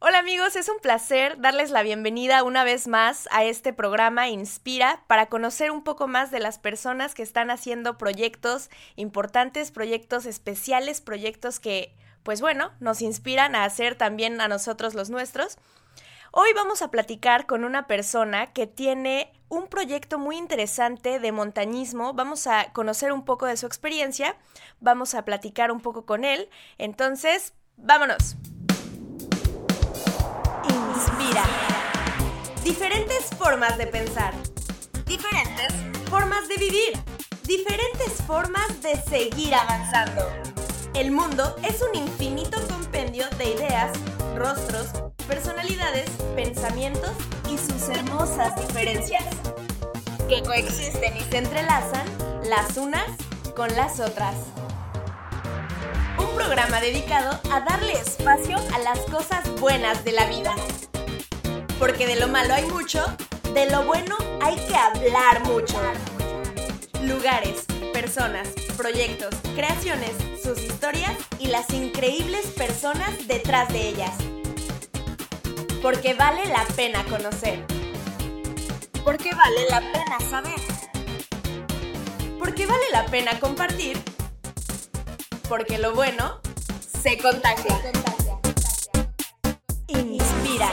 Hola amigos, es un placer darles la bienvenida una vez más a este programa Inspira para conocer un poco más de las personas que están haciendo proyectos importantes, proyectos especiales, proyectos que, pues bueno, nos inspiran a hacer también a nosotros los nuestros. Hoy vamos a platicar con una persona que tiene un proyecto muy interesante de montañismo. Vamos a conocer un poco de su experiencia, vamos a platicar un poco con él. Entonces, vámonos. Inspira. Diferentes formas de pensar. Diferentes formas de vivir. Diferentes formas de seguir avanzando. El mundo es un infinito compendio de ideas, rostros, personalidades, pensamientos y sus hermosas diferencias, que coexisten y se entrelazan las unas con las otras. Programa dedicado a darle espacio a las cosas buenas de la vida. Porque de lo malo hay mucho, de lo bueno hay que hablar mucho. Lugares, personas, proyectos, creaciones, sus historias y las increíbles personas detrás de ellas porque vale la pena conocer. Porque vale la pena saber. Porque vale la pena compartir. Porque lo bueno se contagia. Inspira.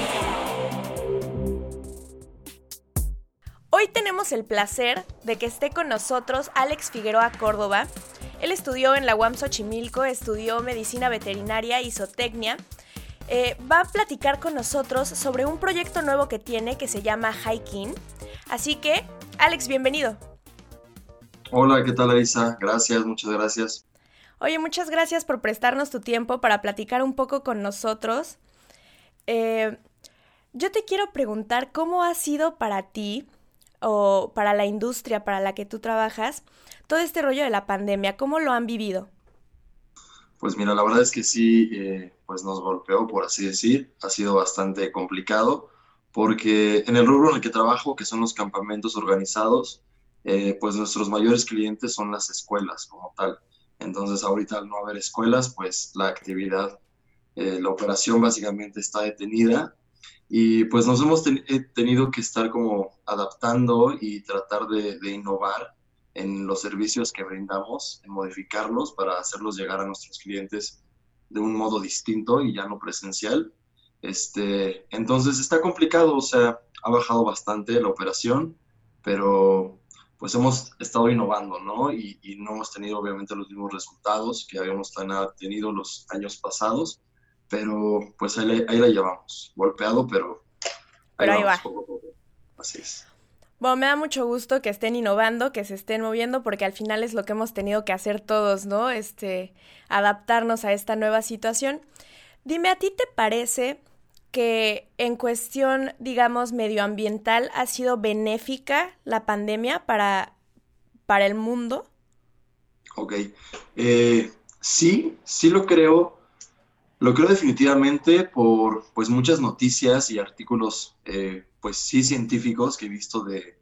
Hoy tenemos el placer de que esté con nosotros Alex Figueroa Córdoba. Él estudió en la UAM Xochimilco, estudió medicina veterinaria y zootecnia eh, va a platicar con nosotros sobre un proyecto nuevo que tiene que se llama Hiking. Así que, Alex, bienvenido. Hola, ¿qué tal, Elisa? Gracias, muchas gracias. Oye, muchas gracias por prestarnos tu tiempo para platicar un poco con nosotros. Eh, yo te quiero preguntar cómo ha sido para ti o para la industria para la que tú trabajas todo este rollo de la pandemia, ¿cómo lo han vivido? Pues mira, la verdad es que sí, eh, pues nos golpeó, por así decir. Ha sido bastante complicado porque en el rubro en el que trabajo, que son los campamentos organizados, eh, pues nuestros mayores clientes son las escuelas como tal. Entonces ahorita al no haber escuelas, pues la actividad, eh, la operación básicamente está detenida y pues nos hemos tenido que estar como adaptando y tratar de, de innovar en los servicios que brindamos, en modificarlos para hacerlos llegar a nuestros clientes de un modo distinto y ya no presencial. Este, entonces está complicado, o sea, ha bajado bastante la operación, pero pues hemos estado innovando, ¿no? Y, no hemos tenido obviamente los mismos resultados que habíamos tenido los años pasados, pero pues ahí, la llevamos, golpeado, pero ahí, ahí va. Así es. Bueno, me da mucho gusto que estén innovando, que se estén moviendo, porque al final es lo que hemos tenido que hacer todos, ¿no? Este, adaptarnos a esta nueva situación. Dime, ¿a ti te parece que en cuestión, digamos, medioambiental ha sido benéfica la pandemia para, para el mundo? Ok. Eh, sí, sí lo creo. Lo creo definitivamente por pues muchas noticias y artículos eh, pues sí científicos que he visto de,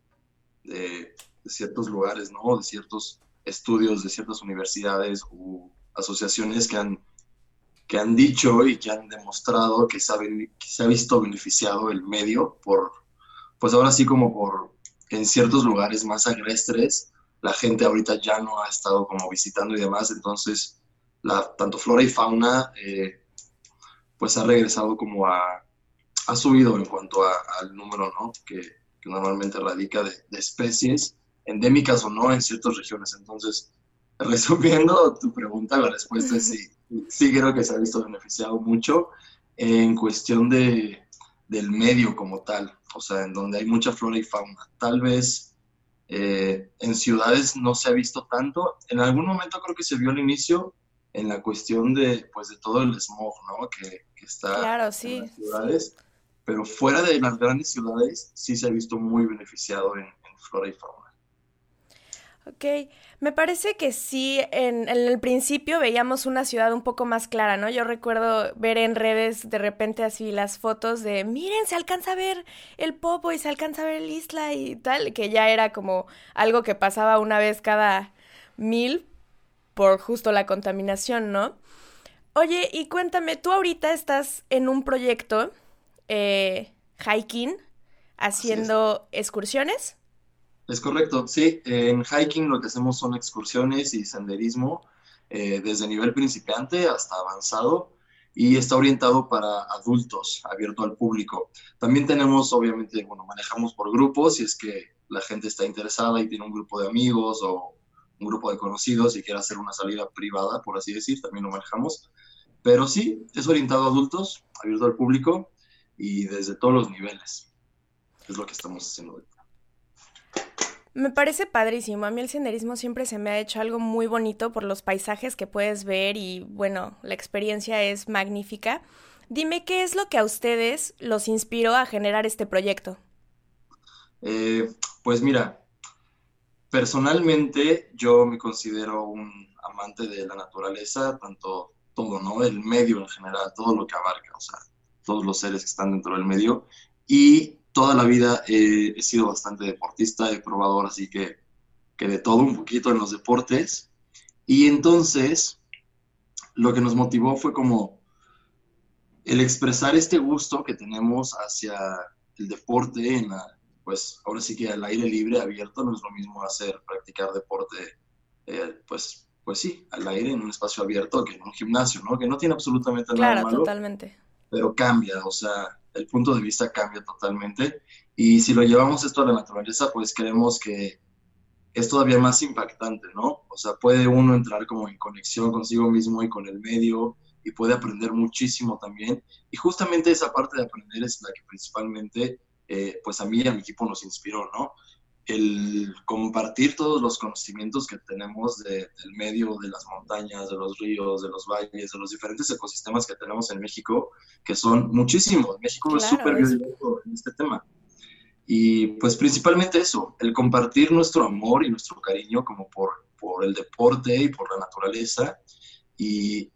ciertos lugares, ¿no? De ciertos estudios de ciertas universidades u asociaciones que han, que han dicho y que han demostrado que se, ha, se ha visto beneficiado el medio por, pues ahora sí como por en ciertos lugares más agrestres, la gente ahorita ya no ha estado como visitando y demás, entonces la, tanto flora y fauna eh, pues ha regresado como a, ha subido en cuanto al número ¿no? que, normalmente radica de, especies endémicas o no en ciertas regiones. Entonces, resumiendo tu pregunta, la respuesta es sí. Sí creo que se ha visto beneficiado mucho en cuestión de, del medio como tal, o sea, en donde hay mucha flora y fauna. Tal vez eh, en ciudades no se ha visto tanto. En algún momento creo que se vio al inicio en la cuestión de, pues, de todo el smog, ¿no? Que, está claro, sí. en las ciudades pero fuera de las grandes ciudades sí se ha visto muy beneficiado en, flora y fauna. Ok, me parece que sí, en, el principio veíamos una ciudad un poco más clara, ¿no? Yo recuerdo ver en redes de repente así las fotos de, miren, se alcanza a ver el Popo y se alcanza a ver el Isla y tal, que ya era como algo que pasaba una vez cada mil por justo la contaminación, ¿no? Oye, y cuéntame, tú ahorita estás en un proyecto, eh, hiking, haciendo excursiones. Es correcto, sí. En hiking lo que hacemos son excursiones y senderismo eh, desde nivel principiante hasta avanzado y está orientado para adultos, abierto al público. También tenemos, obviamente, bueno, manejamos por grupos si es que la gente está interesada y tiene un grupo de amigos o un grupo de conocidos y quiere hacer una salida privada, por así decir, también lo manejamos. Pero sí, es orientado a adultos, abierto al público y desde todos los niveles. Es lo que estamos haciendo. Me parece padrísimo. A mí el senderismo siempre se me ha hecho algo muy bonito por los paisajes que puedes ver y bueno, la experiencia es magnífica. Dime qué es lo que a ustedes los inspiró a generar este proyecto. Eh, pues mira, personalmente yo me considero un amante de la naturaleza, tanto todo, ¿no? El medio en general, todo lo que abarca, o sea, todos los seres que están dentro del medio. Y toda la vida he sido bastante deportista, he probado así que, que de todo un poquito en los deportes. Y entonces lo que nos motivó fue como el expresar este gusto que tenemos hacia el deporte en la, pues ahora sí que al aire libre, abierto, no es lo mismo hacer, practicar deporte, eh, pues, pues sí, al aire en un espacio abierto que en un gimnasio, ¿no? Que no tiene absolutamente nada malo. Claro, totalmente. Pero cambia, o sea, el punto de vista cambia totalmente. Y si lo llevamos esto a la naturaleza, pues creemos que es todavía más impactante, ¿no? O sea, puede uno entrar como en conexión consigo mismo y con el medio y puede aprender muchísimo también. Y justamente esa parte de aprender es la que principalmente, eh, pues a mí y a mi equipo nos inspiró, ¿no? El compartir todos los conocimientos que tenemos del medio, de las montañas, de los ríos, de los valles, de los diferentes ecosistemas que tenemos en México, que son muchísimos. México es súper biodiverso en este tema. Y pues principalmente eso, el compartir nuestro amor y nuestro cariño como por, por el deporte y por la naturaleza y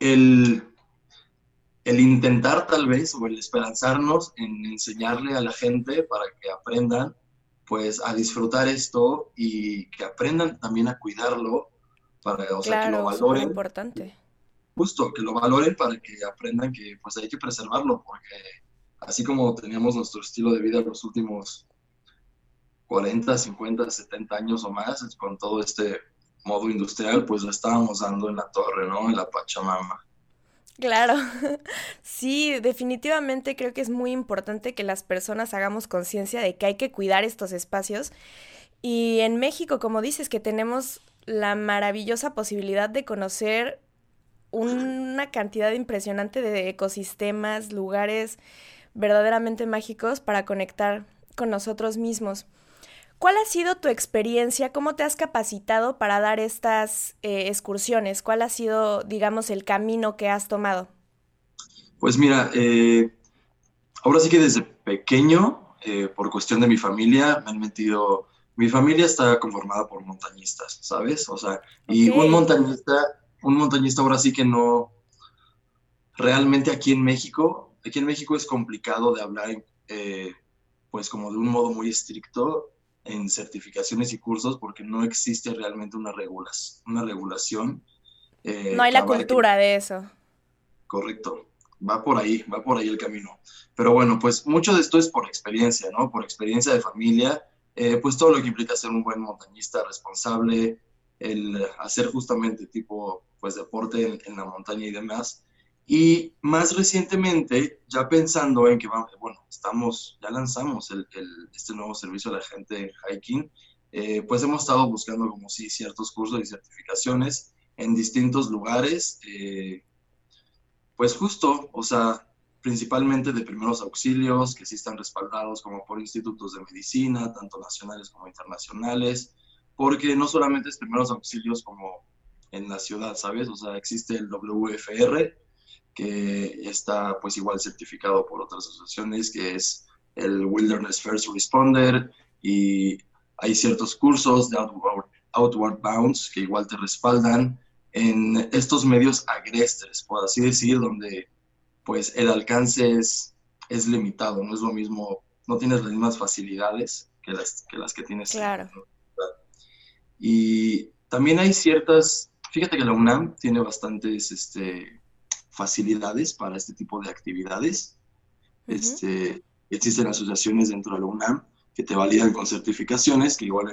el, el intentar tal vez o el esperanzarnos en enseñarle a la gente para que aprendan pues a disfrutar esto y que aprendan también a cuidarlo para o sea, que lo valoren. importante. Justo, que lo valoren para que aprendan que pues hay que preservarlo, porque así como teníamos nuestro estilo de vida los últimos 40, 50, 70 años o más, con todo este modo industrial, pues lo estábamos dando en la torre, ¿no? En la Pachamama. Claro, sí, definitivamente creo que es muy importante que las personas hagamos conciencia de que hay que cuidar estos espacios. Y en México, como dices, que tenemos la maravillosa posibilidad de conocer una cantidad impresionante de ecosistemas, lugares verdaderamente mágicos para conectar con nosotros mismos. ¿Cuál ha sido tu experiencia? ¿Cómo te has capacitado para dar estas eh, excursiones? ¿Cuál ha sido, digamos, el camino que has tomado? Pues mira, eh, ahora sí que desde pequeño, eh, por cuestión de mi familia, me han metido... Mi familia está conformada por montañistas, ¿sabes? O sea, y un montañista, un montañista ahora sí que no... Realmente aquí en México, aquí en México es complicado de hablar, pues como de un modo muy estricto en certificaciones y cursos porque no existe realmente una, regulación. Una regulación eh, no hay la cultura de eso. Correcto, va por ahí, va por ahí el camino. Pero bueno, pues mucho de esto es por experiencia, ¿no? Por experiencia de familia, eh, pues todo lo que implica ser un buen montañista responsable, el hacer justamente tipo, pues deporte en la montaña y demás. Y más recientemente, ya pensando en que, bueno, estamos, ya lanzamos el, este nuevo servicio a la gente en hiking, eh, pues hemos estado buscando como sí ciertos cursos y certificaciones en distintos lugares, eh, pues justo, o sea, principalmente de primeros auxilios, que sí están respaldados como por institutos de medicina, tanto nacionales como internacionales, porque no solamente es primeros auxilios como en la ciudad, ¿sabes? O sea, existe el WFR, que está pues igual certificado por otras asociaciones, que es el Wilderness First Responder, y hay ciertos cursos de Outward, Bounds que igual te respaldan en estos medios agrestres, por así decir, donde pues el alcance es, es limitado, no es lo mismo, no tienes las mismas facilidades que las que, las que tienes. Claro. Y también hay ciertas, fíjate que la UNAM tiene bastantes este, facilidades para este tipo de actividades. este, existen asociaciones dentro de la UNAM que te validan con certificaciones, que igual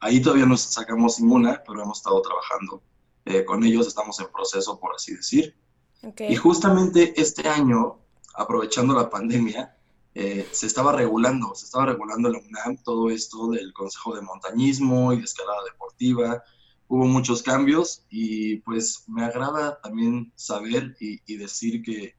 ahí todavía no sacamos ninguna, pero hemos estado trabajando eh, con ellos, estamos en proceso, por así decir. Y justamente este año, aprovechando la pandemia, eh, se estaba regulando, se estaba regulando la UNAM todo esto del Consejo de Montañismo y de Escalada Deportiva. Hubo muchos cambios y pues me agrada también saber y, decir que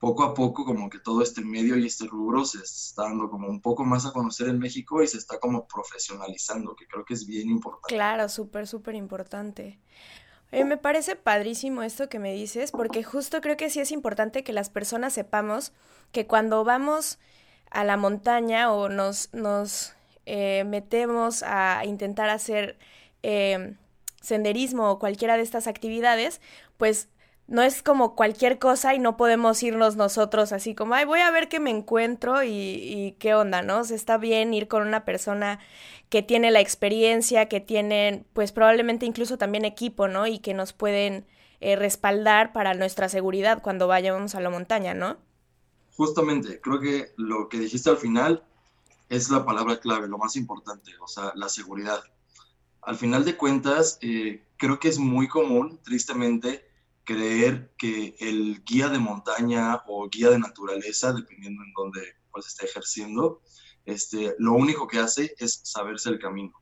poco a poco como que todo este medio y este rubro se está dando como un poco más a conocer en México y se está como profesionalizando, que creo que es bien importante. Claro, súper, súper importante. Eh, me parece padrísimo esto que me dices, porque justo creo que sí es importante que las personas sepamos que cuando vamos a la montaña o nos, nos eh, metemos a intentar hacer eh, senderismo o cualquiera de estas actividades, pues no es como cualquier cosa y no podemos irnos nosotros así como, ay, voy a ver qué me encuentro y, y qué onda, ¿no? Está bien ir con una persona que tiene la experiencia, que tienen, pues probablemente incluso también equipo, ¿no? Y que nos pueden eh, respaldar para nuestra seguridad cuando vayamos a la montaña, ¿no? Justamente, creo que lo que dijiste al final es la palabra clave, lo más importante, o sea, la seguridad. Al final de cuentas, eh, creo que es muy común, tristemente, creer que el guía de montaña o guía de naturaleza, dependiendo en dónde pues esté ejerciendo, este, lo único que hace es saberse el camino.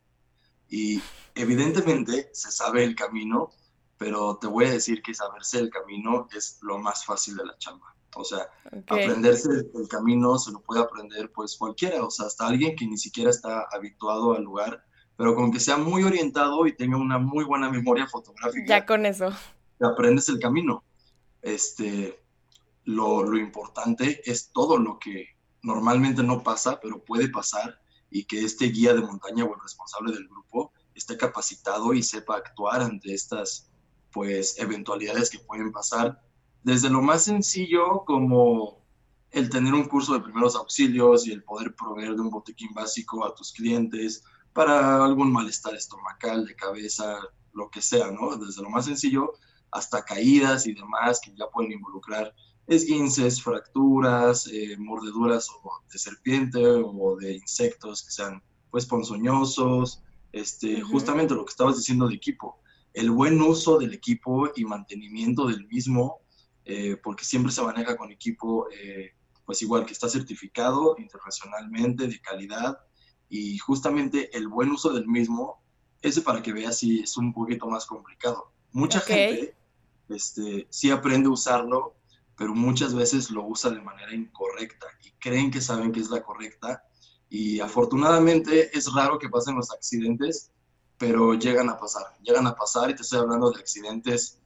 Y evidentemente se sabe el camino, pero te voy a decir que saberse el camino es lo más fácil de la chamba. O sea, aprenderse el camino se lo puede aprender pues cualquiera, o sea, hasta alguien que ni siquiera está habituado al lugar, pero con que sea muy orientado y tenga una muy buena memoria fotográfica. Ya con eso. Aprendes el camino. Este, lo, lo importante es todo lo que normalmente no pasa, pero puede pasar y que este guía de montaña o el responsable del grupo esté capacitado y sepa actuar ante estas pues eventualidades que pueden pasar desde lo más sencillo como el tener un curso de primeros auxilios y el poder proveer de un botiquín básico a tus clientes para algún malestar estomacal, de cabeza, lo que sea, ¿no? Desde lo más sencillo hasta caídas y demás que ya pueden involucrar esguinces, fracturas, eh, mordeduras de serpiente o de insectos que sean pues ponzoñosos, este, justamente lo que estabas diciendo de equipo, el buen uso del equipo y mantenimiento del mismo, eh, porque siempre se maneja con equipo eh, pues igual que está certificado internacionalmente de calidad y justamente el buen uso del mismo, ese para que veas si es un poquito más complicado. Mucha gente este, sí aprende a usarlo pero muchas veces lo usa de manera incorrecta y creen que saben que es la correcta y afortunadamente es raro que pasen los accidentes, pero llegan a pasar, llegan a pasar y te estoy hablando de accidentes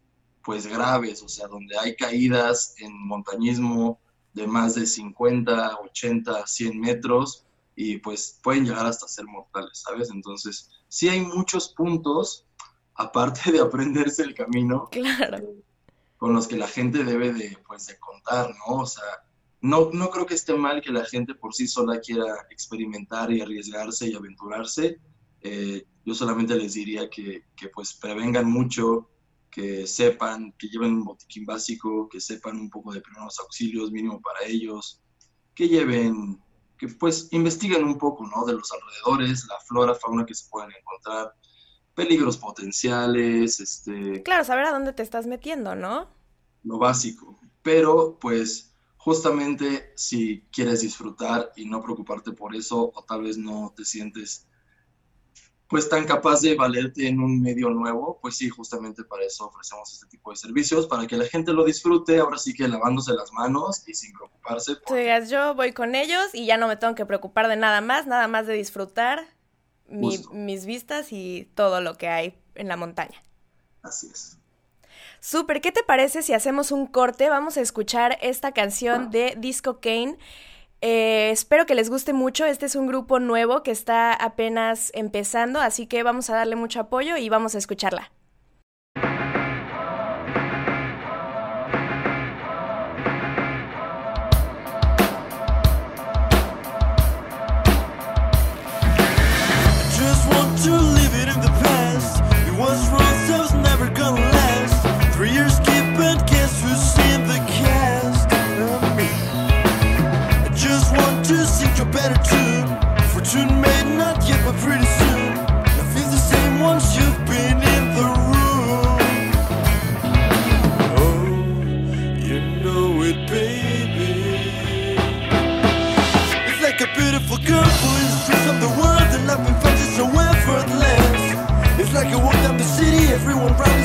pues graves, o sea, donde hay caídas en montañismo de más de 50, 80, 100 metros y pues pueden llegar hasta ser mortales, ¿sabes? Entonces, sí hay muchos puntos, aparte de aprenderse el camino, claro con los que la gente debe de, pues, de contar, ¿no? O sea, no, no creo que esté mal que la gente por sí sola quiera experimentar y arriesgarse y aventurarse. Eh, yo solamente les diría que, que, pues prevengan mucho, que sepan, que lleven un botiquín básico, que sepan un poco de primeros auxilios mínimo para ellos, que lleven, que pues investiguen un poco, ¿no? De los alrededores, la flora, fauna que se pueden encontrar, peligros potenciales, este... Claro, saber a dónde te estás metiendo, ¿no? Lo básico. Pero, pues, justamente si quieres disfrutar y no preocuparte por eso, o tal vez no te sientes pues tan capaz de valerte en un medio nuevo, pues sí, justamente para eso ofrecemos este tipo de servicios, para que la gente lo disfrute, ahora sí que lavándose las manos y sin preocuparse. Por... yo voy con ellos y ya no me tengo que preocupar de nada más, nada más de disfrutar mis vistas y todo lo que hay en la montaña. Así es. Súper, ¿qué te parece si hacemos un corte? Vamos a escuchar esta canción de Disco Kane. Eh, espero que les guste mucho. Este es un grupo nuevo que está apenas empezando, así que vamos a darle mucho apoyo y vamos a escucharla.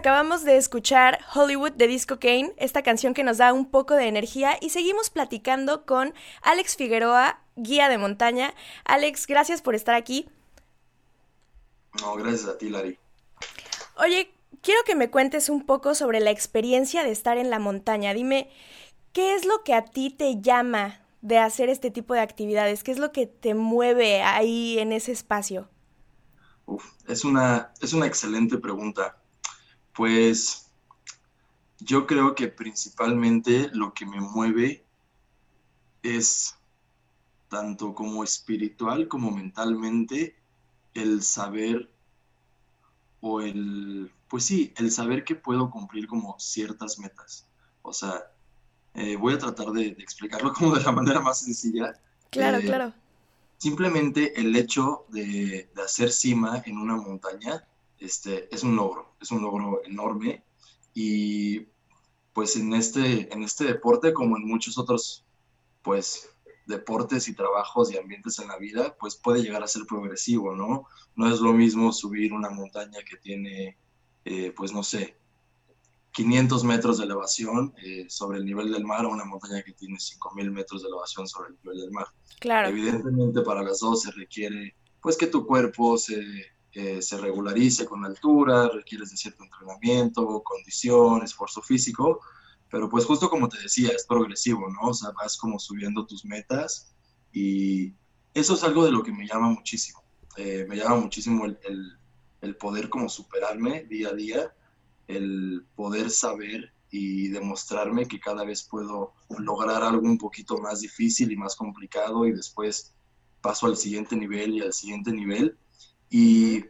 acabamos de escuchar Hollywood de Disco Kane, esta canción que nos da un poco de energía y seguimos platicando con Alex Figueroa, guía de montaña. Alex, gracias por estar aquí. No, gracias a ti, Lari. Oye, quiero que me cuentes un poco sobre la experiencia de estar en la montaña. Dime, ¿qué es lo que a ti te llama de hacer este tipo de actividades? ¿Qué es lo que te mueve ahí en ese espacio? es, una, es una excelente pregunta. Pues yo creo que principalmente lo que me mueve es tanto como espiritual como mentalmente el saber o el, pues sí, el saber que puedo cumplir como ciertas metas. O sea, eh, voy a tratar de, explicarlo como de la manera más sencilla. Claro, eh, claro. Simplemente el hecho de, de, hacer cima en una montaña este, es un logro, es un logro enorme y pues en este, en este deporte como en muchos otros pues deportes y trabajos y ambientes en la vida, pues puede llegar a ser progresivo, ¿no? No es lo mismo subir una montaña que tiene, eh, pues no sé, 500 metros de elevación eh, sobre el nivel del mar o una montaña que tiene 5.000 metros de elevación sobre el nivel del mar. Claro. Evidentemente para las dos se requiere, pues que tu cuerpo se se regularice con altura, requieres de cierto entrenamiento, condición, esfuerzo físico, pero pues justo como te decía, es progresivo, ¿no? O sea, vas como subiendo tus metas y eso es algo de lo que me llama muchísimo. Eh, me llama muchísimo el, el, poder como superarme día a día, el poder saber y demostrarme que cada vez puedo lograr algo un poquito más difícil y más complicado y después paso al siguiente nivel y al siguiente nivel y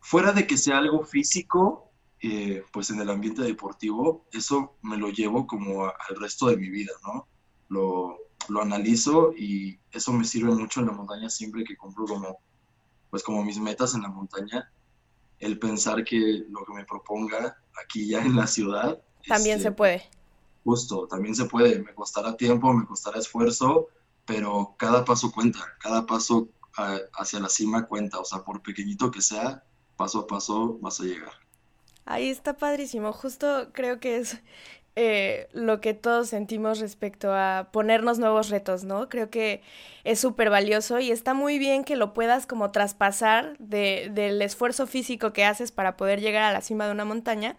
fuera de que sea algo físico, eh, pues en el ambiente deportivo, eso me lo llevo como al resto de mi vida, ¿no? Lo, lo analizo y eso me sirve mucho en la montaña siempre que cumplo como, pues como mis metas en la montaña, el pensar que lo que me proponga aquí ya en la ciudad. También se este, puede. Justo, también se puede. Me costará tiempo, me costará esfuerzo, pero cada paso cuenta, cada paso hacia la cima cuenta, o sea, por pequeñito que sea, paso a paso vas a llegar. Ahí está padrísimo, justo creo que es eh, lo que todos sentimos respecto a ponernos nuevos retos, ¿no? Creo que es súper valioso y está muy bien que lo puedas como traspasar de, del esfuerzo físico que haces para poder llegar a la cima de una montaña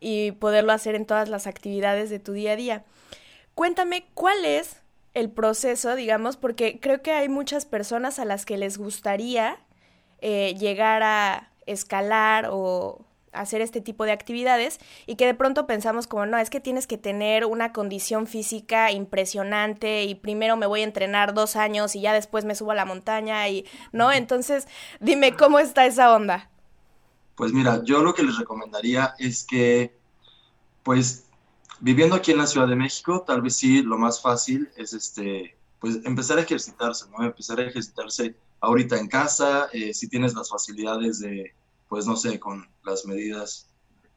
y poderlo hacer en todas las actividades de tu día a día. Cuéntame, ¿cuál es el proceso, digamos? Porque creo que hay muchas personas a las que les gustaría eh, llegar a escalar o hacer este tipo de actividades y que de pronto pensamos como, no, es que tienes que tener una condición física impresionante y primero me voy a entrenar dos años y ya después me subo a la montaña y, ¿no? Entonces, dime, ¿cómo está esa onda? Pues mira, yo lo que les recomendaría es que, pues, viviendo aquí en la Ciudad de México, tal vez sí, lo más fácil es, este, pues, empezar a ejercitarse, ¿no? Empezar a ejercitarse ahorita en casa, eh, si tienes las facilidades de pues no sé, con las medidas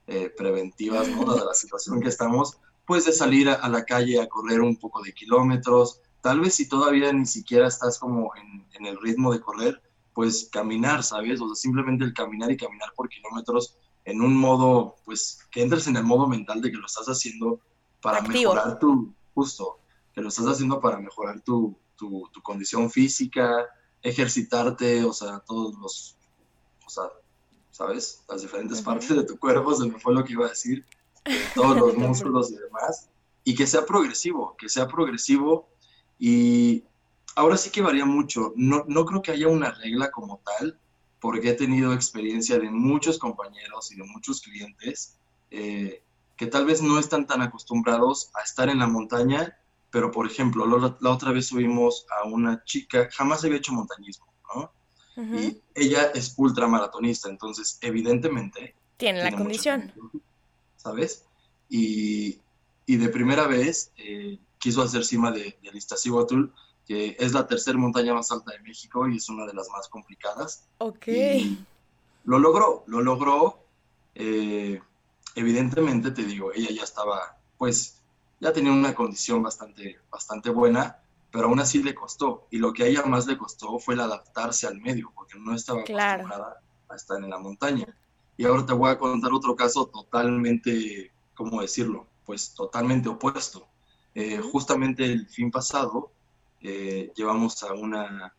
eh, preventivas, ¿no? De la situación que estamos, pues de salir a, la calle a correr un poco de kilómetros, tal vez si todavía ni siquiera estás como en, en, el ritmo de correr, pues caminar, ¿sabes? O sea, simplemente el caminar y caminar por kilómetros en un modo, pues que entres en el modo mental de que lo estás haciendo para mejorar tu, justo, que lo estás haciendo para mejorar tu, tu, tu condición física, ejercitarte, o sea, todos los, o sea, ¿sabes? Las diferentes partes de tu cuerpo, se me fue lo que iba a decir, todos los músculos y demás, y que sea progresivo, que sea progresivo y ahora sí que varía mucho. No, no creo que haya una regla como tal, porque he tenido experiencia de muchos compañeros y de muchos clientes eh, que tal vez no están tan acostumbrados a estar en la montaña, pero por ejemplo, la, la otra vez subimos a una chica, jamás había hecho montañismo, ¿no? Y ella es ultramaratonista, entonces evidentemente... Tiene, la condición. ¿Sabes? Y, y, de primera vez eh, quiso hacer cima de, de que es la tercera montaña más alta de México y es una de las más complicadas. Ok. lo logró, lo logró. Eh, evidentemente, te digo, ella ya estaba, pues, ya tenía una condición bastante, bastante buena, pero aún así le costó. Y lo que a ella más le costó fue el adaptarse al medio, porque no estaba acostumbrada a estar en la montaña. Y ahora te voy a contar otro caso totalmente, ¿cómo decirlo? Pues totalmente opuesto. Eh, justamente el fin pasado eh, llevamos a una,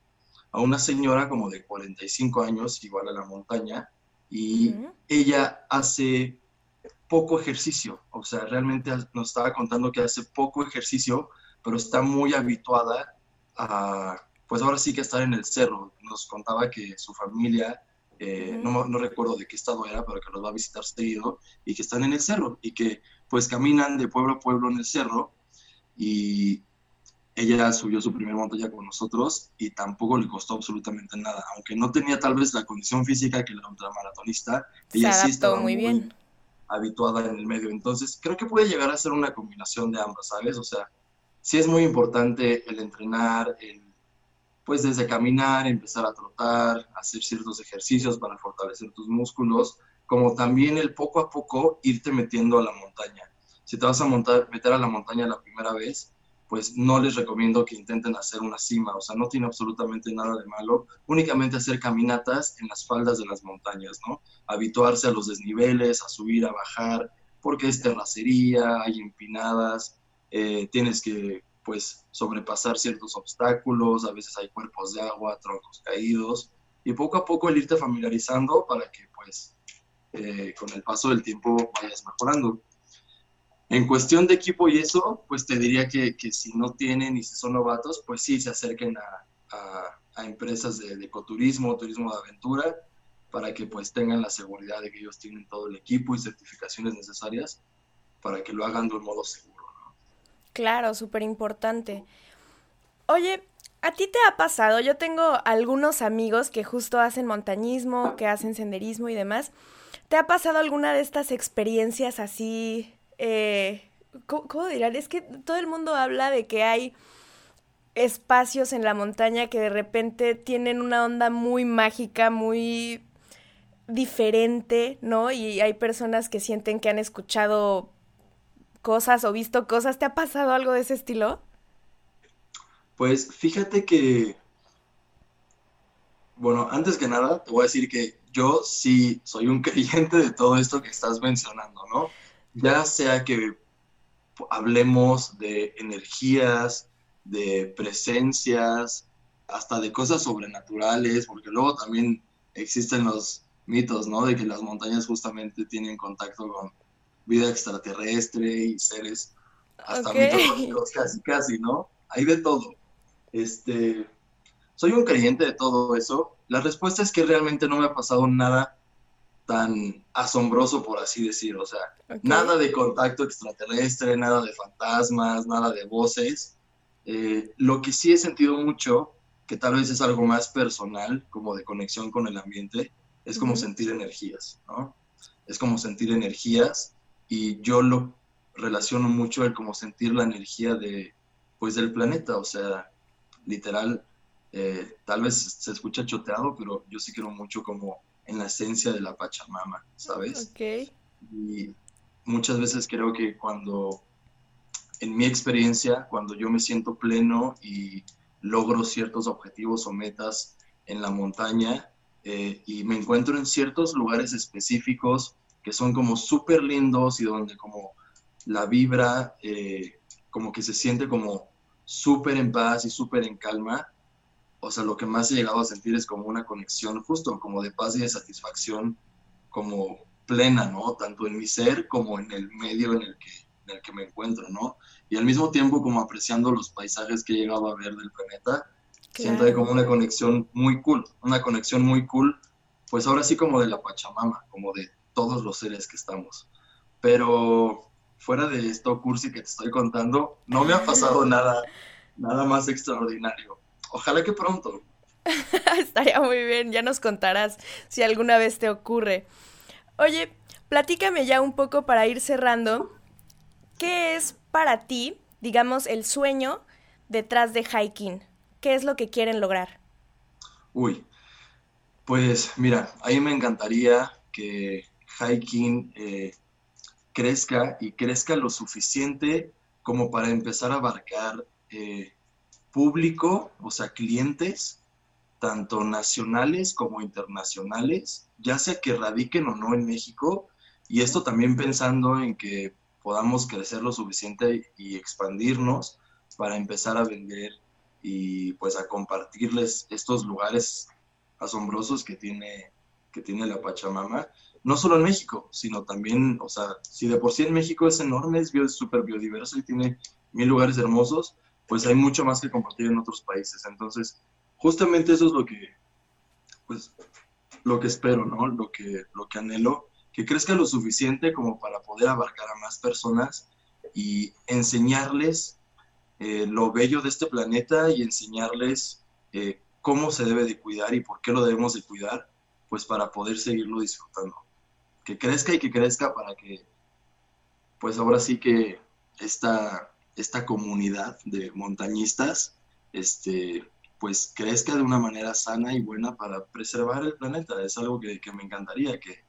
a una señora como de 45 años, igual a la montaña, y ella hace poco ejercicio, o sea, realmente nos estaba contando que hace poco ejercicio pero está muy habituada a, pues ahora sí que estar en el cerro. Nos contaba que su familia, eh, no, no, recuerdo de qué estado era, pero que los va a visitar seguido, y que están en el cerro, y que pues caminan de pueblo a pueblo en el cerro, y ella subió su primer montaña con nosotros y tampoco le costó absolutamente nada, aunque no tenía tal vez la condición física que la ultramaratonista, ella sí estaba muy bien habituada en el medio. Entonces, creo que puede llegar a ser una combinación de ambas, ¿sabes? O sea, sí es muy importante el entrenar, el, pues desde caminar, empezar a trotar, hacer ciertos ejercicios para fortalecer tus músculos, como también el poco a poco irte metiendo a la montaña. Si te vas a montar, meter a la montaña la primera vez, pues no les recomiendo que intenten hacer una cima, o sea, no tiene absolutamente nada de malo, únicamente hacer caminatas en las faldas de las montañas, ¿no? Habituarse a los desniveles, a subir, a bajar, porque es terracería, hay empinadas, eh, tienes que pues sobrepasar ciertos obstáculos, a veces hay cuerpos de agua, troncos caídos, y poco a poco el irte familiarizando para que pues eh, con el paso del tiempo vayas mejorando. En cuestión de equipo y eso, pues te diría que, que si no tienen y si son novatos, pues sí se acerquen a, a, empresas de, de, ecoturismo, turismo de aventura, para que pues tengan la seguridad de que ellos tienen todo el equipo y certificaciones necesarias para que lo hagan de un modo seguro. Claro, súper importante. Oye, ¿a ti te ha pasado? Yo tengo algunos amigos que justo hacen montañismo, que hacen senderismo y demás. ¿te ha pasado alguna de estas experiencias así? Eh, ¿cómo, ¿Cómo dirán? Es que todo el mundo habla de que hay espacios en la montaña que de repente tienen una onda muy mágica, muy diferente, ¿no? Y hay personas que sienten que han escuchado cosas o visto cosas. ¿Te ha pasado algo de ese estilo? Pues fíjate que, bueno, antes que nada, te voy a decir que yo sí soy un creyente de todo esto que estás mencionando, ¿no? Ya sea que hablemos de energías, de presencias, hasta de cosas sobrenaturales, porque luego también existen los mitos, ¿no? De que las montañas justamente tienen contacto con vida extraterrestre y seres hasta mitológicos, casi, casi, ¿no? Hay de todo. Este, soy un creyente de todo eso. La respuesta es que realmente no me ha pasado nada tan asombroso, por así decir. O sea, nada de contacto extraterrestre, nada de fantasmas, nada de voces. Eh, lo que sí he sentido mucho, que tal vez es algo más personal, como de conexión con el ambiente, es como sentir energías, ¿no? Es como sentir energías y yo lo relaciono mucho el como sentir la energía de, pues, del planeta, o sea, literal, eh, tal vez se escucha choteado, pero yo sí creo mucho como en la esencia de la Pachamama, ¿sabes? Ok. Y muchas veces creo que cuando, en mi experiencia, cuando yo me siento pleno y logro ciertos objetivos o metas en la montaña, eh, y me encuentro en ciertos lugares específicos que son como súper lindos y donde como la vibra eh, como que se siente como súper en paz y súper en calma. O sea, lo que más he llegado a sentir es como una conexión justo, como de paz y de satisfacción, como plena, ¿no? Tanto en mi ser como en el medio en el que, en el que me encuentro, ¿no? Y al mismo tiempo como apreciando los paisajes que he llegado a ver del planeta Siento ahí como una conexión muy cool, una conexión muy cool, pues ahora sí como de la Pachamama, como de todos los seres que estamos. Pero fuera de esto, Cursi, que te estoy contando, no me ha pasado nada, nada más extraordinario. Ojalá que pronto. Estaría muy bien, ya nos contarás si alguna vez te ocurre. Oye, platícame ya un poco para ir cerrando. ¿Qué es para ti, digamos, el sueño detrás de hiking? ¿Qué es lo que quieren lograr? Uy, pues mira, a mí me encantaría que hiking eh, crezca y crezca lo suficiente como para empezar a abarcar eh, público, o sea, clientes, tanto nacionales como internacionales, ya sea que radiquen o no en México, y esto también pensando en que podamos crecer lo suficiente y expandirnos para empezar a vender y pues a compartirles estos lugares asombrosos que tiene, que tiene la Pachamama, no solo en México, sino también, o sea, si de por sí en México es enorme, es súper biodiverso y tiene mil lugares hermosos, pues hay mucho más que compartir en otros países. Entonces, justamente eso es lo que, pues, lo que espero, ¿no? Lo que, lo que anhelo, que crezca lo suficiente como para poder abarcar a más personas y enseñarles eh, lo bello de este planeta y enseñarles eh, cómo se debe de cuidar y por qué lo debemos de cuidar, pues para poder seguirlo disfrutando. Que crezca y que crezca para que, pues ahora sí que esta, esta comunidad de montañistas, este, pues crezca de una manera sana y buena para preservar el planeta. Es algo que, que me encantaría, que,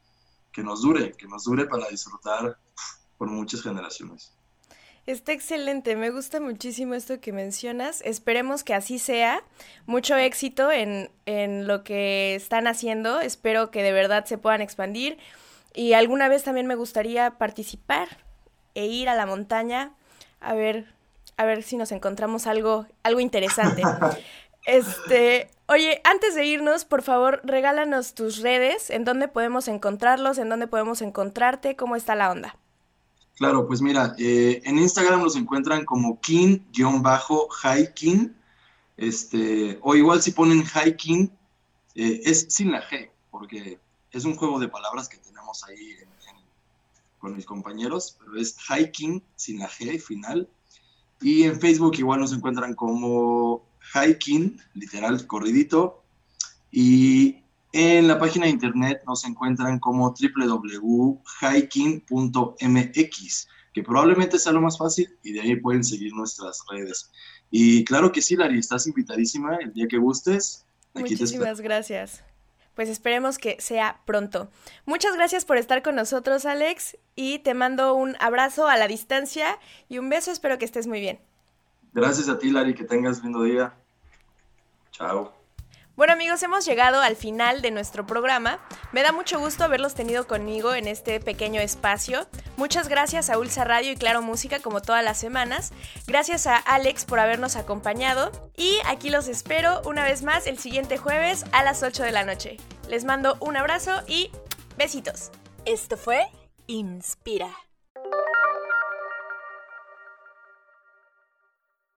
que nos dure, que nos dure para disfrutar por muchas generaciones. Está excelente, me gusta muchísimo esto que mencionas. Esperemos que así sea. Mucho éxito en, en, lo que están haciendo. Espero que de verdad se puedan expandir. Y alguna vez también me gustaría participar e ir a la montaña a ver, a ver si nos encontramos algo, algo interesante. Este, oye, antes de irnos, por favor, regálanos tus redes, en dónde podemos encontrarlos, en dónde podemos encontrarte, cómo está la onda. Claro, pues mira, eh, en Instagram nos encuentran como king-hiking, este, o igual si ponen hiking, eh, es sin la G, porque es un juego de palabras que tenemos ahí con mis compañeros, pero es hiking sin la G final. Y en Facebook igual nos encuentran como hiking, literal, corridito. Y En la página de internet nos encuentran como www.hiking.mx, que probablemente sea lo más fácil y de ahí pueden seguir nuestras redes. Y claro que sí, Lari, estás invitadísima el día que gustes. Muchísimas gracias. Pues esperemos que sea pronto. Muchas gracias por estar con nosotros, Alex, y te mando un abrazo a la distancia y un beso. Espero que estés muy bien. Gracias a ti, Lari, que tengas lindo día. Chao. Bueno amigos, hemos llegado al final de nuestro programa. Me da mucho gusto haberlos tenido conmigo en este pequeño espacio. Muchas gracias a Ulsa Radio y Claro Música como todas las semanas. Gracias a Alex por habernos acompañado. Y aquí los espero una vez más el siguiente jueves a las 8 de la noche. Les mando un abrazo y besitos. Esto fue Inspira.